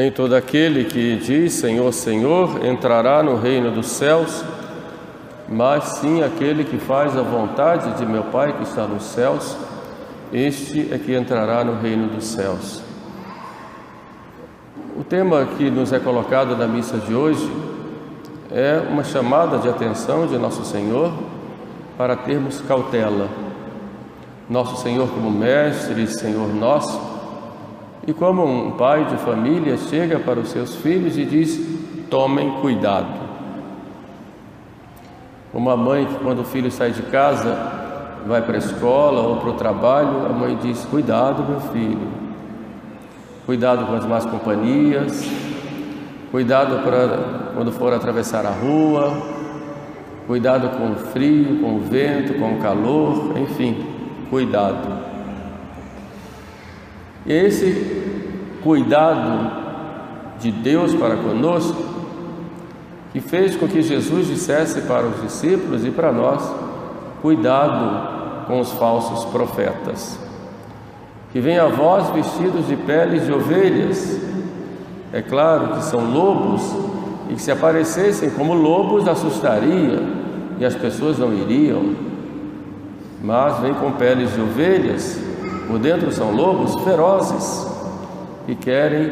Nem todo aquele que diz Senhor, Senhor entrará no reino dos céus, mas sim aquele que faz a vontade de meu Pai que está nos céus, este é que entrará no reino dos céus. O tema que nos é colocado na missa de hoje é uma chamada de atenção de Nosso Senhor para termos cautela. Nosso Senhor, como Mestre e Senhor nosso, e como um pai de família chega para os seus filhos e diz: tomem cuidado. Uma mãe que, quando o filho sai de casa, vai para a escola ou para o trabalho, a mãe diz: Cuidado, meu filho, cuidado com as más companhias, cuidado para quando for atravessar a rua, cuidado com o frio, com o vento, com o calor, enfim, cuidado. Esse cuidado de Deus para conosco, que fez com que Jesus dissesse para os discípulos e para nós: cuidado com os falsos profetas, que vêm a vós vestidos de peles de ovelhas. É claro que são lobos e que se aparecessem como lobos assustaria e as pessoas não iriam, mas vêm com peles de ovelhas por dentro são lobos ferozes que querem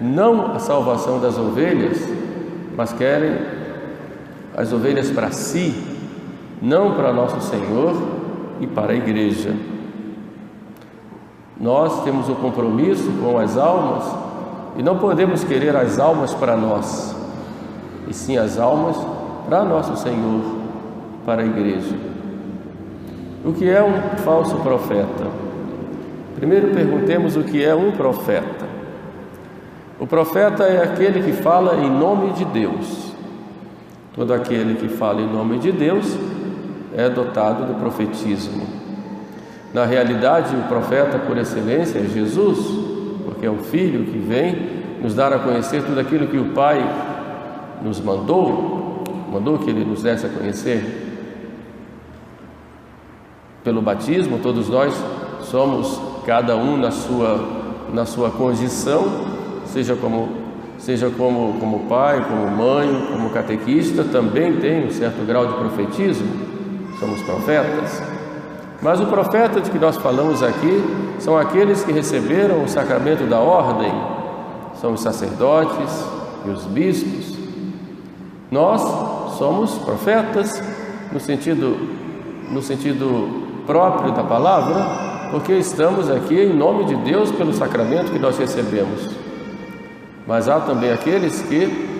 não a salvação das ovelhas, mas querem as ovelhas para si, não para nosso Senhor e para a igreja. Nós temos o um compromisso com as almas e não podemos querer as almas para nós, e sim as almas para nosso Senhor, para a igreja. O que é um falso profeta? Primeiro perguntemos o que é um profeta. O profeta é aquele que fala em nome de Deus. Todo aquele que fala em nome de Deus é dotado do profetismo. Na realidade, o profeta por excelência é Jesus, porque é o Filho que vem nos dar a conhecer tudo aquilo que o Pai nos mandou, mandou que Ele nos desse a conhecer. Pelo batismo, todos nós somos cada um na sua, na sua condição, seja como, seja como, como pai, como mãe, como catequista, também tem um certo grau de profetismo, somos profetas. Mas o profeta de que nós falamos aqui são aqueles que receberam o sacramento da ordem, são os sacerdotes e os bispos. Nós somos profetas no sentido, no sentido próprio da palavra, porque estamos aqui em nome de Deus pelo sacramento que nós recebemos. Mas há também aqueles que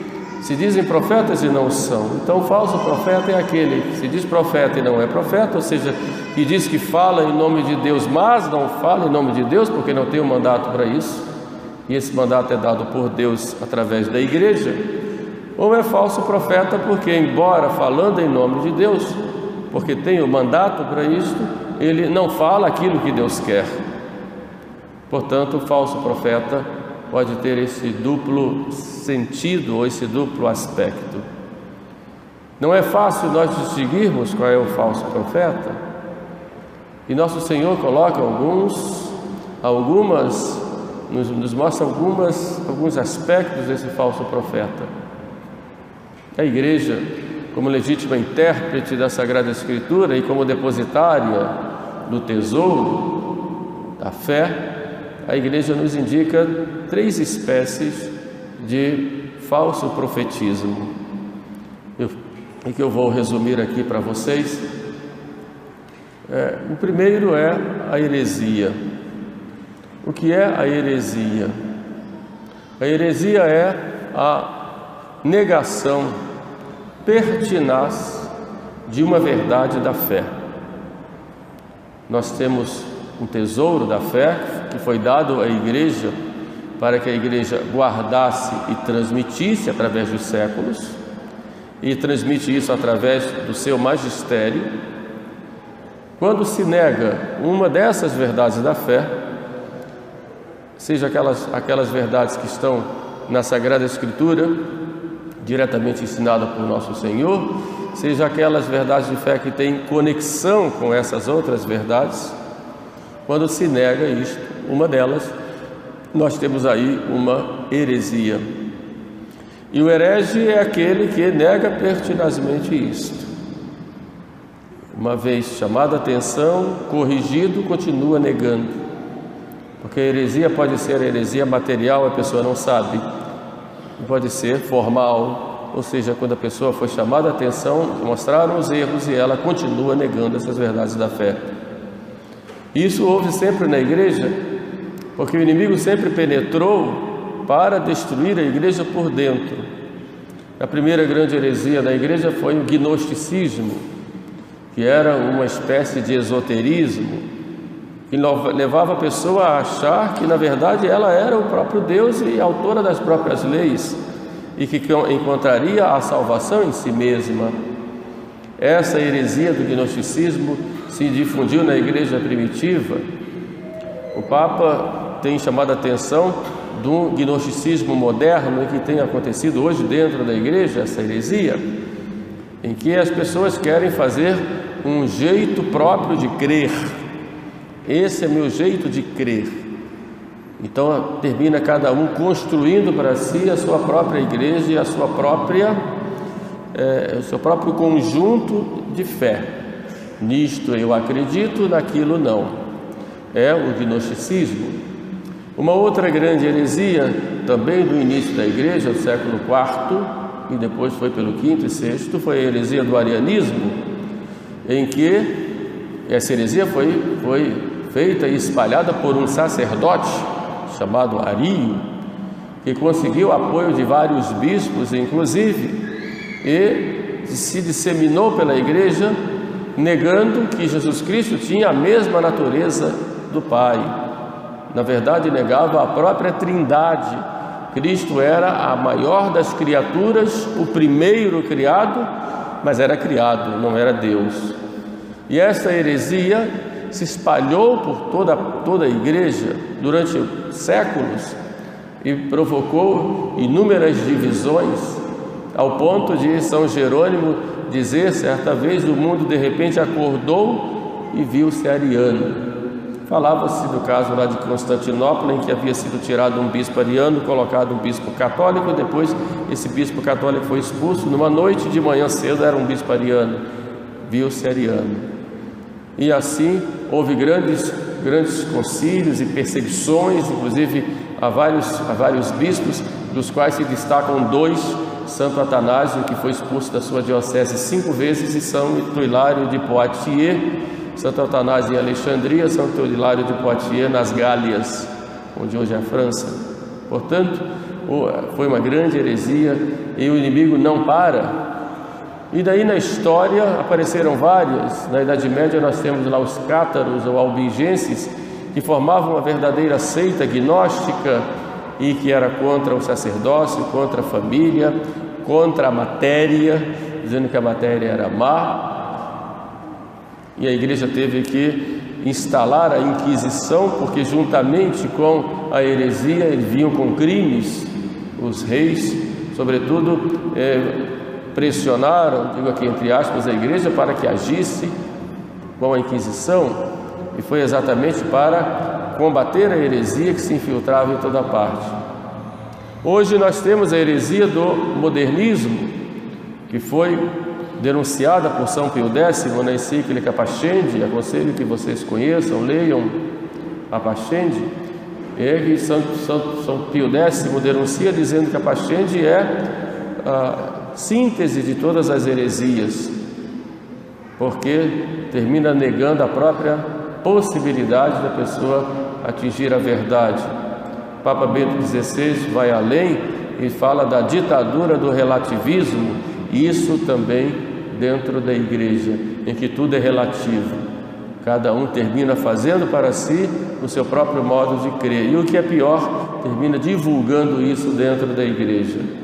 se dizem profetas e não são. Então, o falso profeta é aquele que se diz profeta e não é profeta, ou seja, que diz que fala em nome de Deus, mas não fala em nome de Deus porque não tem um mandato para isso. E esse mandato é dado por Deus através da igreja. Ou é falso profeta porque, embora falando em nome de Deus, porque tem o mandato para isto, ele não fala aquilo que Deus quer. Portanto, o falso profeta pode ter esse duplo sentido ou esse duplo aspecto. Não é fácil nós distinguirmos qual é o falso profeta. E nosso Senhor coloca alguns, algumas, nos, nos mostra algumas, alguns aspectos desse falso profeta. A igreja, como legítima intérprete da Sagrada Escritura e como depositária do tesouro da fé, a igreja nos indica três espécies de falso profetismo. Eu, e que eu vou resumir aqui para vocês. É, o primeiro é a heresia. O que é a heresia? A heresia é a negação pertinaz de uma verdade da fé. Nós temos um tesouro da fé que foi dado à igreja para que a igreja guardasse e transmitisse através dos séculos, e transmite isso através do seu magistério. Quando se nega uma dessas verdades da fé, seja aquelas, aquelas verdades que estão na Sagrada Escritura, diretamente ensinada por nosso Senhor, seja aquelas verdades de fé que têm conexão com essas outras verdades, quando se nega isto, uma delas, nós temos aí uma heresia. E o herege é aquele que nega pertinazmente isto. Uma vez chamada a atenção, corrigido, continua negando. Porque a heresia pode ser heresia material, a pessoa não sabe. Pode ser formal, ou seja, quando a pessoa foi chamada a atenção, mostraram os erros e ela continua negando essas verdades da fé. Isso houve sempre na igreja, porque o inimigo sempre penetrou para destruir a igreja por dentro. A primeira grande heresia da igreja foi o gnosticismo, que era uma espécie de esoterismo que levava a pessoa a achar que na verdade ela era o próprio Deus e autora das próprias leis e que encontraria a salvação em si mesma. Essa heresia do gnosticismo se difundiu na igreja primitiva. O Papa tem chamado a atenção do gnosticismo moderno que tem acontecido hoje dentro da igreja, essa heresia, em que as pessoas querem fazer um jeito próprio de crer. Esse é meu jeito de crer. Então termina cada um construindo para si a sua própria igreja e a sua própria, é, o seu próprio conjunto de fé. Nisto eu acredito, naquilo não. É o gnosticismo. Uma outra grande heresia, também do início da igreja, do século IV, e depois foi pelo quinto e sexto, foi a heresia do arianismo, em que essa heresia foi, foi feita e espalhada por um sacerdote chamado Ario, que conseguiu apoio de vários bispos, inclusive, e se disseminou pela igreja, negando que Jesus Cristo tinha a mesma natureza do Pai na verdade negava a própria Trindade. Cristo era a maior das criaturas, o primeiro criado, mas era criado, não era Deus. E essa heresia se espalhou por toda, toda a igreja durante séculos e provocou inúmeras divisões, ao ponto de São Jerônimo dizer certa vez: o mundo de repente acordou e viu-se ariano. Falava-se do caso lá de Constantinopla, em que havia sido tirado um bispo ariano, colocado um bispo católico, depois esse bispo católico foi expulso. Numa noite de manhã cedo era um bispo ariano, viu-se ariano. E assim houve grandes, grandes concílios e perseguições, inclusive a vários, a vários bispos, dos quais se destacam dois, Santo Atanásio, que foi expulso da sua diocese cinco vezes, e São Hilário de Poitiers, Santo Atanásio em Alexandria, Santo Hilário de Poitiers nas Gálias, onde hoje é a França. Portanto, foi uma grande heresia e o inimigo não para. E daí na história apareceram várias. Na Idade Média nós temos lá os cátaros ou albigenses, que formavam uma verdadeira seita gnóstica e que era contra o sacerdócio, contra a família, contra a matéria, dizendo que a matéria era má, e a igreja teve que instalar a Inquisição, porque juntamente com a heresia eles vinham com crimes, os reis, sobretudo, é, pressionaram, digo aqui entre aspas, a igreja para que agisse com a Inquisição, e foi exatamente para combater a heresia que se infiltrava em toda parte. Hoje nós temos a heresia do modernismo, que foi denunciada por São Pio X na encíclica Pascendi, aconselho que vocês conheçam, leiam a Pascendi, é que São, São, São Pio X denuncia dizendo que a é a síntese de todas as heresias, porque termina negando a própria possibilidade da pessoa atingir a verdade. Papa Bento XVI vai além e fala da ditadura do relativismo, isso também dentro da igreja, em que tudo é relativo. Cada um termina fazendo para si o seu próprio modo de crer. E o que é pior, termina divulgando isso dentro da igreja.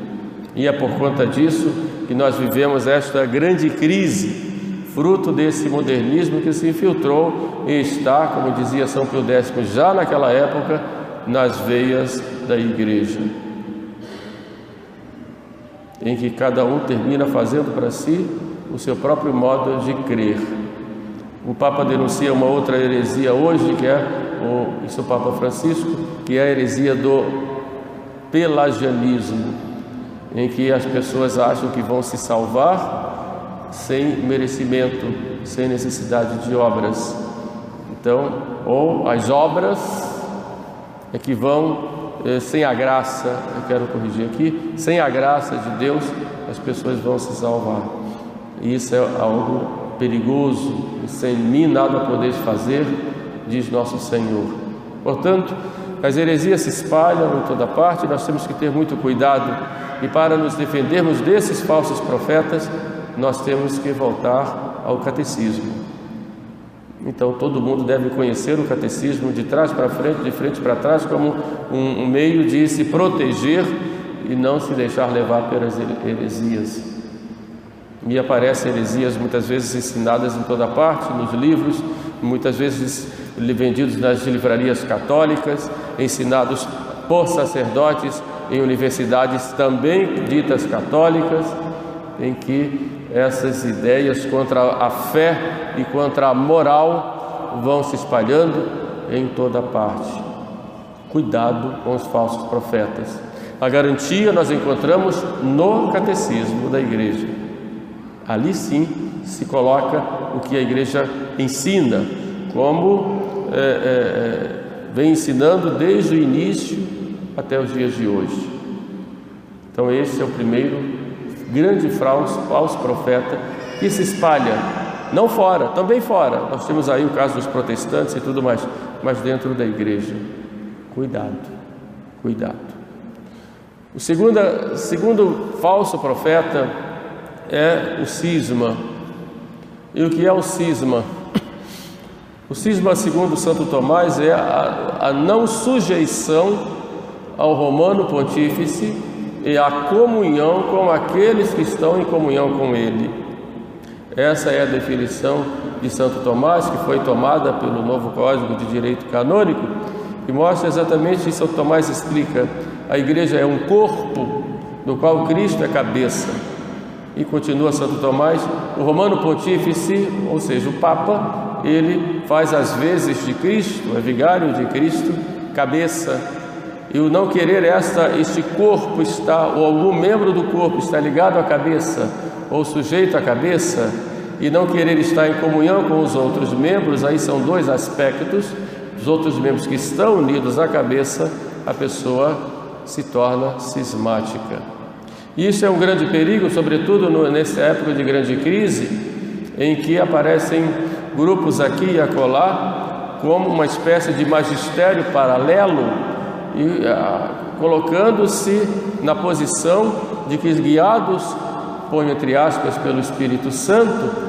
E é por conta disso que nós vivemos esta grande crise, fruto desse modernismo que se infiltrou e está, como dizia São Pio X, já naquela época, nas veias da igreja. Em que cada um termina fazendo para si o seu próprio modo de crer. O Papa denuncia uma outra heresia hoje, que é o, isso o Papa Francisco, que é a heresia do pelagianismo, em que as pessoas acham que vão se salvar sem merecimento, sem necessidade de obras. Então, ou as obras é que vão eh, sem a graça, eu quero corrigir aqui, sem a graça de Deus, as pessoas vão se salvar. Isso é algo perigoso, sem mim nada podeis fazer, diz nosso Senhor. Portanto, as heresias se espalham em toda parte, nós temos que ter muito cuidado e para nos defendermos desses falsos profetas, nós temos que voltar ao catecismo. Então todo mundo deve conhecer o catecismo de trás para frente, de frente para trás, como um, meio de se proteger e não se deixar levar pelas heresias. Me aparecem heresias muitas vezes ensinadas em toda parte, nos livros, muitas vezes vendidos nas livrarias católicas, ensinados por sacerdotes em universidades também ditas católicas, em que essas ideias contra a fé e contra a moral vão se espalhando em toda parte. Cuidado com os falsos profetas. A garantia nós encontramos no catecismo da igreja. Ali sim se coloca o que a igreja ensina, como é, é, vem ensinando desde o início até os dias de hoje. Então, esse é o primeiro grande falso, profeta que se espalha, não fora, também fora. Nós temos aí o caso dos protestantes e tudo mais, mas dentro da igreja. Cuidado, cuidado. O segundo, segundo falso profeta é o cisma. E o que é o cisma? O cisma, segundo Santo Tomás, é a, a não sujeição ao romano pontífice e a comunhão com aqueles que estão em comunhão com Ele. Essa é a definição de Santo Tomás, que foi tomada pelo novo Código de Direito Canônico, e mostra exatamente isso. Santo Tomás explica: a igreja é um corpo do qual Cristo é cabeça. E continua Santo Tomás, o romano pontífice, ou seja, o Papa, ele faz as vezes de Cristo, é vigário de Cristo, cabeça e o não querer esta, este corpo está, ou algum membro do corpo está ligado à cabeça, ou sujeito à cabeça, e não querer estar em comunhão com os outros membros, aí são dois aspectos, os outros membros que estão unidos à cabeça, a pessoa se torna cismática. Isso é um grande perigo, sobretudo nessa época de grande crise, em que aparecem grupos aqui e acolá, como uma espécie de magistério paralelo e ah, colocando-se na posição de que guiados, põe entre aspas, pelo Espírito Santo,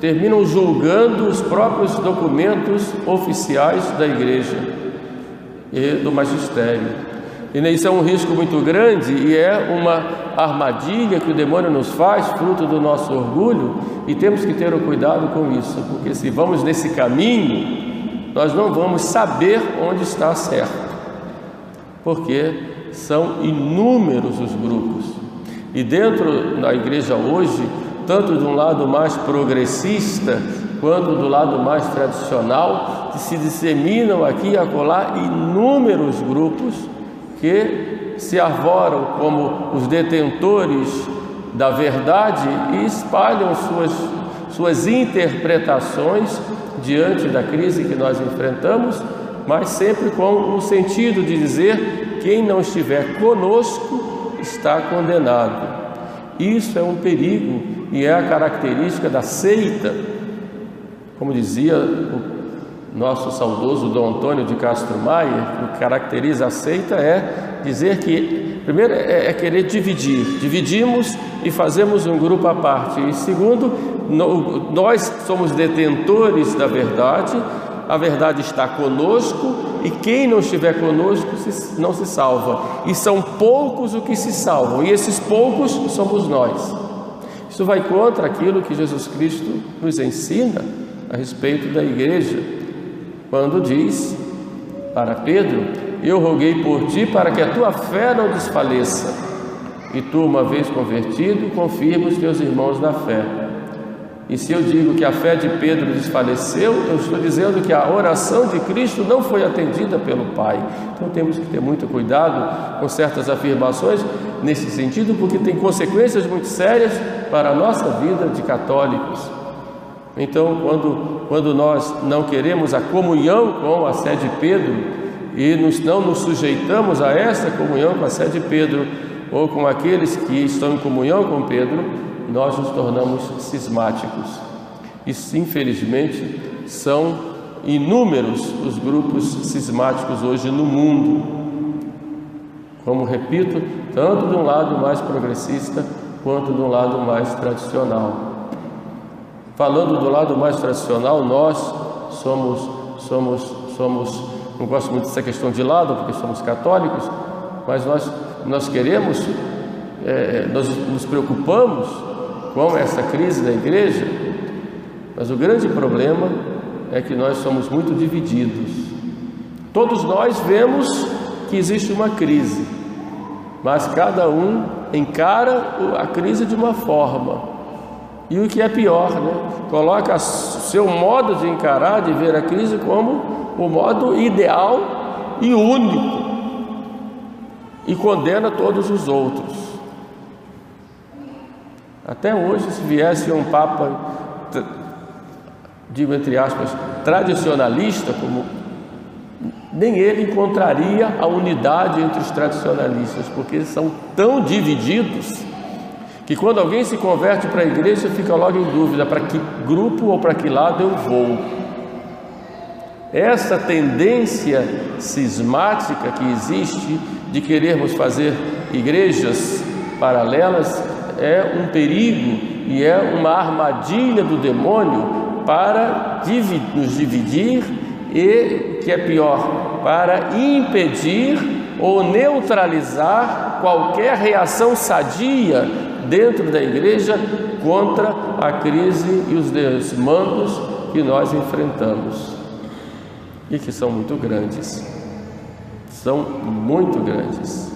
terminam julgando os próprios documentos oficiais da igreja e do magistério. E isso é um risco muito grande e é uma armadilha que o demônio nos faz, fruto do nosso orgulho, e temos que ter o cuidado com isso, porque se vamos nesse caminho, nós não vamos saber onde está certo porque são inúmeros os grupos. E dentro da igreja hoje, tanto de um lado mais progressista quanto do lado mais tradicional, se disseminam aqui e acolá inúmeros grupos que se arvoram como os detentores da verdade e espalham suas, suas interpretações diante da crise que nós enfrentamos mas sempre com o sentido de dizer: quem não estiver conosco está condenado. Isso é um perigo e é a característica da seita. Como dizia o nosso saudoso Dom Antônio de Castro Maia, que caracteriza a seita é dizer que, primeiro, é, é querer dividir. Dividimos e fazemos um grupo à parte. E segundo, nós somos detentores da verdade a verdade está conosco e quem não estiver conosco não se salva. E são poucos os que se salvam, e esses poucos somos nós. Isso vai contra aquilo que Jesus Cristo nos ensina a respeito da igreja, quando diz para Pedro: Eu roguei por ti para que a tua fé não desfaleça, e tu, uma vez convertido, confirma os teus irmãos na fé. E se eu digo que a fé de Pedro desfaleceu, eu estou dizendo que a oração de Cristo não foi atendida pelo Pai. Então temos que ter muito cuidado com certas afirmações nesse sentido, porque tem consequências muito sérias para a nossa vida de católicos. Então, quando, quando nós não queremos a comunhão com a sé de Pedro e nos, não nos sujeitamos a essa comunhão com a sé de Pedro ou com aqueles que estão em comunhão com Pedro, nós nos tornamos cismáticos. E infelizmente são inúmeros os grupos cismáticos hoje no mundo. Como repito, tanto de um lado mais progressista quanto de um lado mais tradicional. Falando do lado mais tradicional, nós somos somos somos não gosto muito dessa questão de lado porque somos católicos, mas nós nós queremos é, nós nos preocupamos com essa crise da igreja, mas o grande problema é que nós somos muito divididos. Todos nós vemos que existe uma crise, mas cada um encara a crise de uma forma. E o que é pior, né? coloca seu modo de encarar, de ver a crise como o modo ideal e único, e condena todos os outros. Até hoje, se viesse um Papa, digo entre aspas, tradicionalista, como nem ele encontraria a unidade entre os tradicionalistas, porque eles são tão divididos que quando alguém se converte para a igreja fica logo em dúvida para que grupo ou para que lado eu vou. Essa tendência cismática que existe de querermos fazer igrejas paralelas é um perigo e é uma armadilha do demônio para nos dividir e, que é pior, para impedir ou neutralizar qualquer reação sadia dentro da igreja contra a crise e os desmandos que nós enfrentamos e que são muito grandes. São muito grandes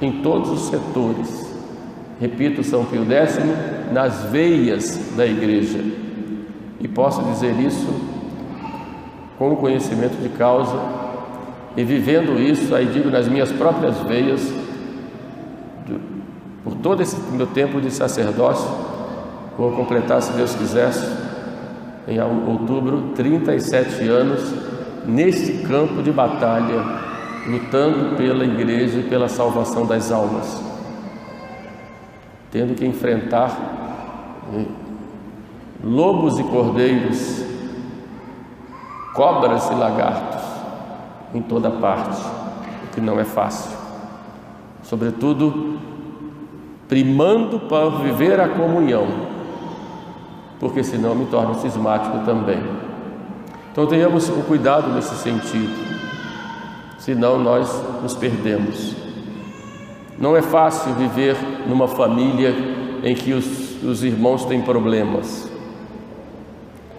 em todos os setores repito, São Pio X, nas veias da igreja. E posso dizer isso com conhecimento de causa e vivendo isso, aí digo nas minhas próprias veias, todo esse meu tempo de sacerdócio, vou completar, se Deus quiser, em outubro, 37 anos neste campo de batalha, lutando pela igreja e pela salvação das almas tendo que enfrentar né, lobos e cordeiros, cobras e lagartos em toda parte, o que não é fácil. Sobretudo, primando para viver a comunhão, porque senão me torno cismático também. Então tenhamos um cuidado nesse sentido, senão nós nos perdemos. Não é fácil viver numa família em que os, os irmãos têm problemas.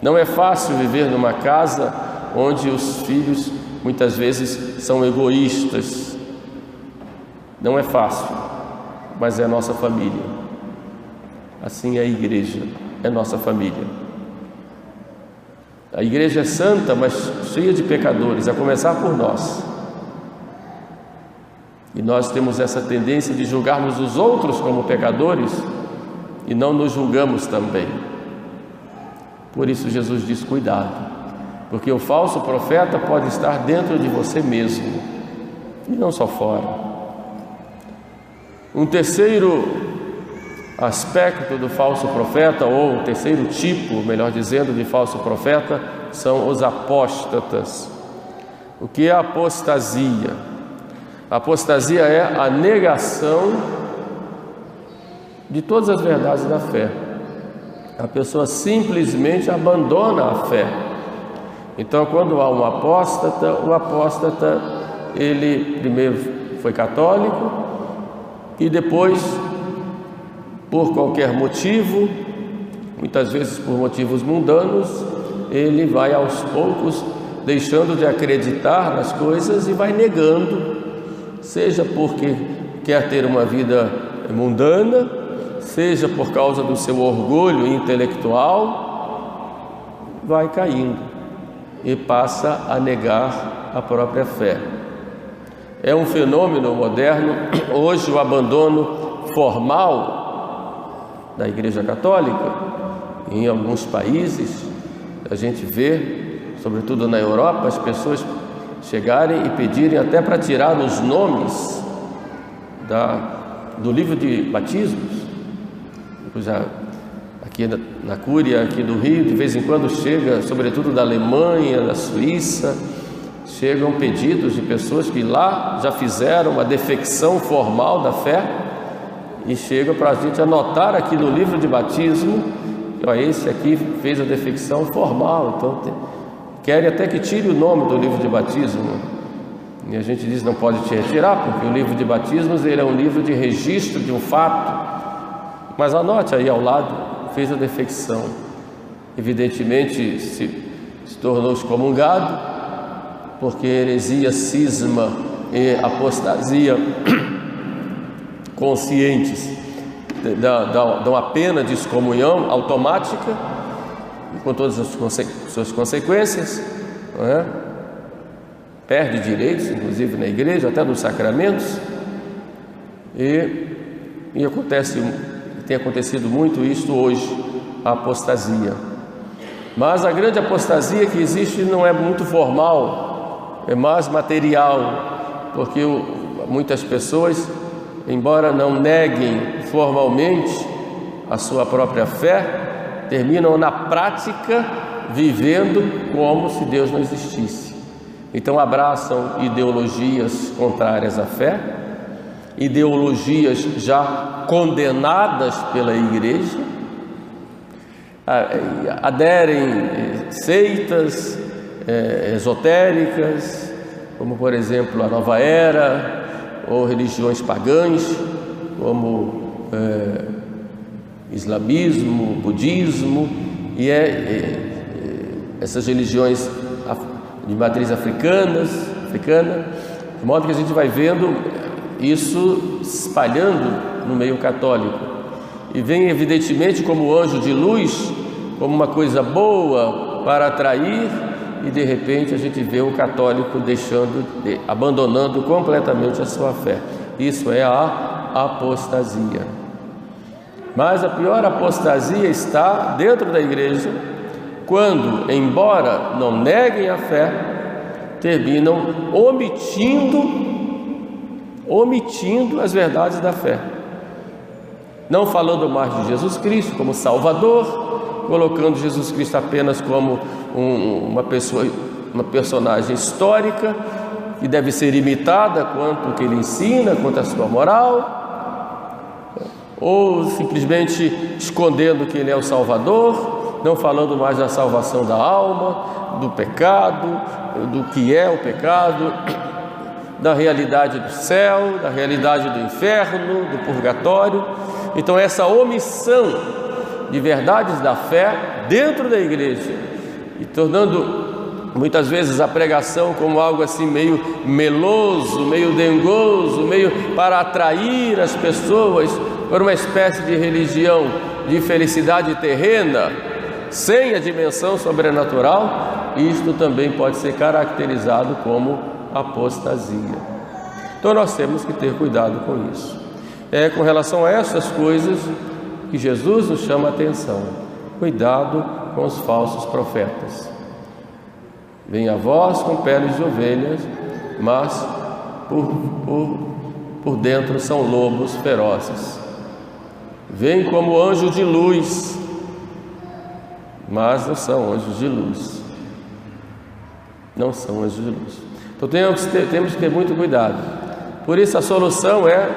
Não é fácil viver numa casa onde os filhos muitas vezes são egoístas. Não é fácil, mas é nossa família. Assim é a igreja, é nossa família. A igreja é santa, mas cheia de pecadores, a começar por nós. E nós temos essa tendência de julgarmos os outros como pecadores e não nos julgamos também. Por isso Jesus diz: cuidado, porque o falso profeta pode estar dentro de você mesmo e não só fora. Um terceiro aspecto do falso profeta, ou um terceiro tipo, melhor dizendo, de falso profeta, são os apóstatas. O que é apostasia? Apostasia é a negação de todas as verdades da fé. A pessoa simplesmente abandona a fé. Então, quando há um apóstata, o apóstata ele primeiro foi católico e depois, por qualquer motivo, muitas vezes por motivos mundanos, ele vai aos poucos deixando de acreditar nas coisas e vai negando seja porque quer ter uma vida mundana, seja por causa do seu orgulho intelectual, vai caindo e passa a negar a própria fé. É um fenômeno moderno, hoje, o abandono formal da Igreja Católica. Em alguns países, a gente vê, sobretudo na Europa, as pessoas chegarem e pedirem até para tirar os nomes da, do livro de batismos. Já aqui na, na Cúria, aqui do Rio, de vez em quando chega, sobretudo da Alemanha, da Suíça, chegam pedidos de pessoas que lá já fizeram uma defecção formal da fé e chegam para a gente anotar aqui no livro de batismo, ó, esse aqui fez a defecção formal, então tem, querem até que tire o nome do livro de batismo. E a gente diz não pode te retirar, porque o livro de batismos ele é um livro de registro de um fato. Mas anote aí ao lado, fez a defecção. Evidentemente se, se tornou excomungado, porque heresia, cisma e apostasia conscientes dão uma pena de excomunhão automática, com todas as suas consequências, é? perde direitos, inclusive na igreja, até nos sacramentos, e, e acontece, tem acontecido muito isto hoje, a apostasia. Mas a grande apostasia que existe não é muito formal, mais material, porque muitas pessoas, embora não neguem formalmente a sua própria fé, terminam na prática vivendo como se Deus não existisse. Então abraçam ideologias contrárias à fé, ideologias já condenadas pela igreja, aderem seitas, é, esotéricas, como por exemplo a Nova Era, ou religiões pagãs, como é, islamismo, budismo, e é, é, é essas religiões de matriz africanas, africana, de modo que a gente vai vendo isso espalhando no meio católico. E vem evidentemente como anjo de luz, como uma coisa boa para atrair e de repente a gente vê o católico deixando, abandonando completamente a sua fé. Isso é a apostasia. Mas a pior apostasia está dentro da igreja, quando, embora não neguem a fé, terminam omitindo omitindo as verdades da fé. Não falando mais de Jesus Cristo como Salvador, colocando Jesus Cristo apenas como um, uma pessoa, uma personagem histórica que deve ser imitada quanto o que ele ensina, quanto a sua moral, ou simplesmente escondendo que ele é o Salvador, não falando mais da salvação da alma, do pecado, do que é o pecado, da realidade do céu, da realidade do inferno, do purgatório. Então, essa omissão de verdades da fé dentro da igreja e tornando muitas vezes a pregação como algo assim meio meloso, meio dengoso, meio para atrair as pessoas para uma espécie de religião de felicidade terrena, sem a dimensão sobrenatural, isto também pode ser caracterizado como apostasia. Então nós temos que ter cuidado com isso. É com relação a essas coisas que Jesus nos chama a atenção. Cuidado com os falsos profetas. Vem a voz com peles de ovelhas, mas por, por, por dentro são lobos ferozes. Vem como anjo de luz, mas não são anjos de luz. Não são anjos de luz. Então temos que ter, temos que ter muito cuidado. Por isso a solução é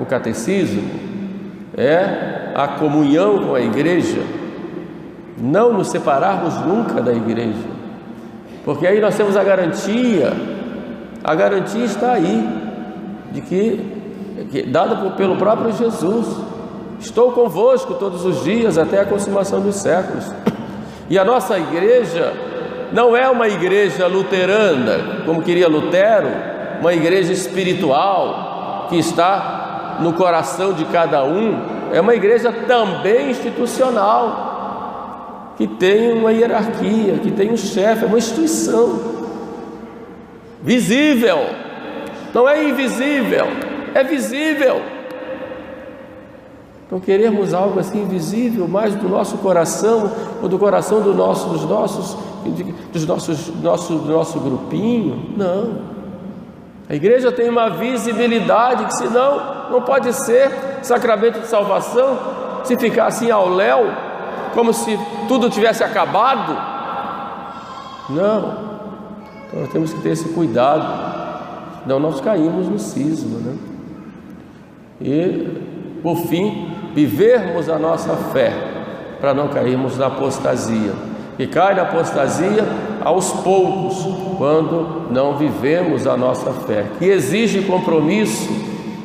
o catecismo, é a comunhão com a igreja, não nos separarmos nunca da igreja, porque aí nós temos a garantia, a garantia está aí, de que, que dada pelo próprio Jesus, estou convosco todos os dias até a consumação dos séculos. E a nossa igreja não é uma igreja luterana, como queria Lutero, uma igreja espiritual que está no coração de cada um, é uma igreja também institucional, que tem uma hierarquia, que tem um chefe, é uma instituição visível, não é invisível, é visível. Então queremos algo assim invisível, mais do nosso coração ou do coração do nosso, dos nossos, dos nossos, nosso, nosso grupinho? Não. A igreja tem uma visibilidade que senão não pode ser sacramento de salvação se ficar assim ao léu, como se tudo tivesse acabado. Não. Então nós temos que ter esse cuidado. Não nós caímos no cisma, né? E por fim, vivermos a nossa fé para não cairmos na apostasia. E cai na apostasia aos poucos, quando não vivemos a nossa fé, que exige compromisso,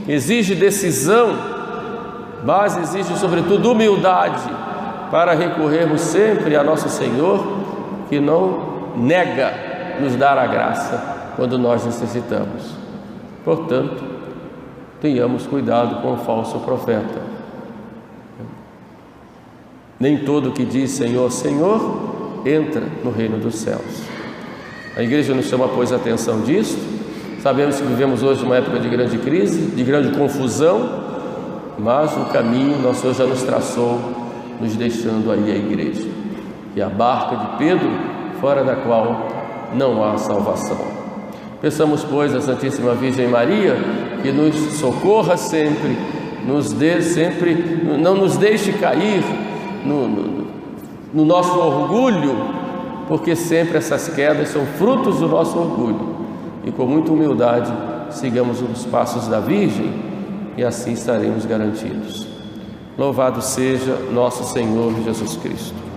exige decisão, mas exige sobretudo humildade para recorrermos sempre a nosso Senhor, que não nega nos dar a graça quando nós necessitamos. Portanto, tenhamos cuidado com o falso profeta. Nem todo que diz Senhor, Senhor, entra no reino dos céus. A igreja nos chama, pois, a atenção disso. Sabemos que vivemos hoje uma época de grande crise, de grande confusão, mas o caminho nosso Senhor já nos traçou, nos deixando aí a igreja. E a barca de Pedro, fora da qual não há salvação. Pensamos, pois, a Santíssima Virgem Maria, que nos socorra sempre, nos dê sempre, não nos deixe cair no, no no nosso orgulho, porque sempre essas quedas são frutos do nosso orgulho. E com muita humildade, sigamos os passos da Virgem e assim estaremos garantidos. Louvado seja nosso Senhor Jesus Cristo.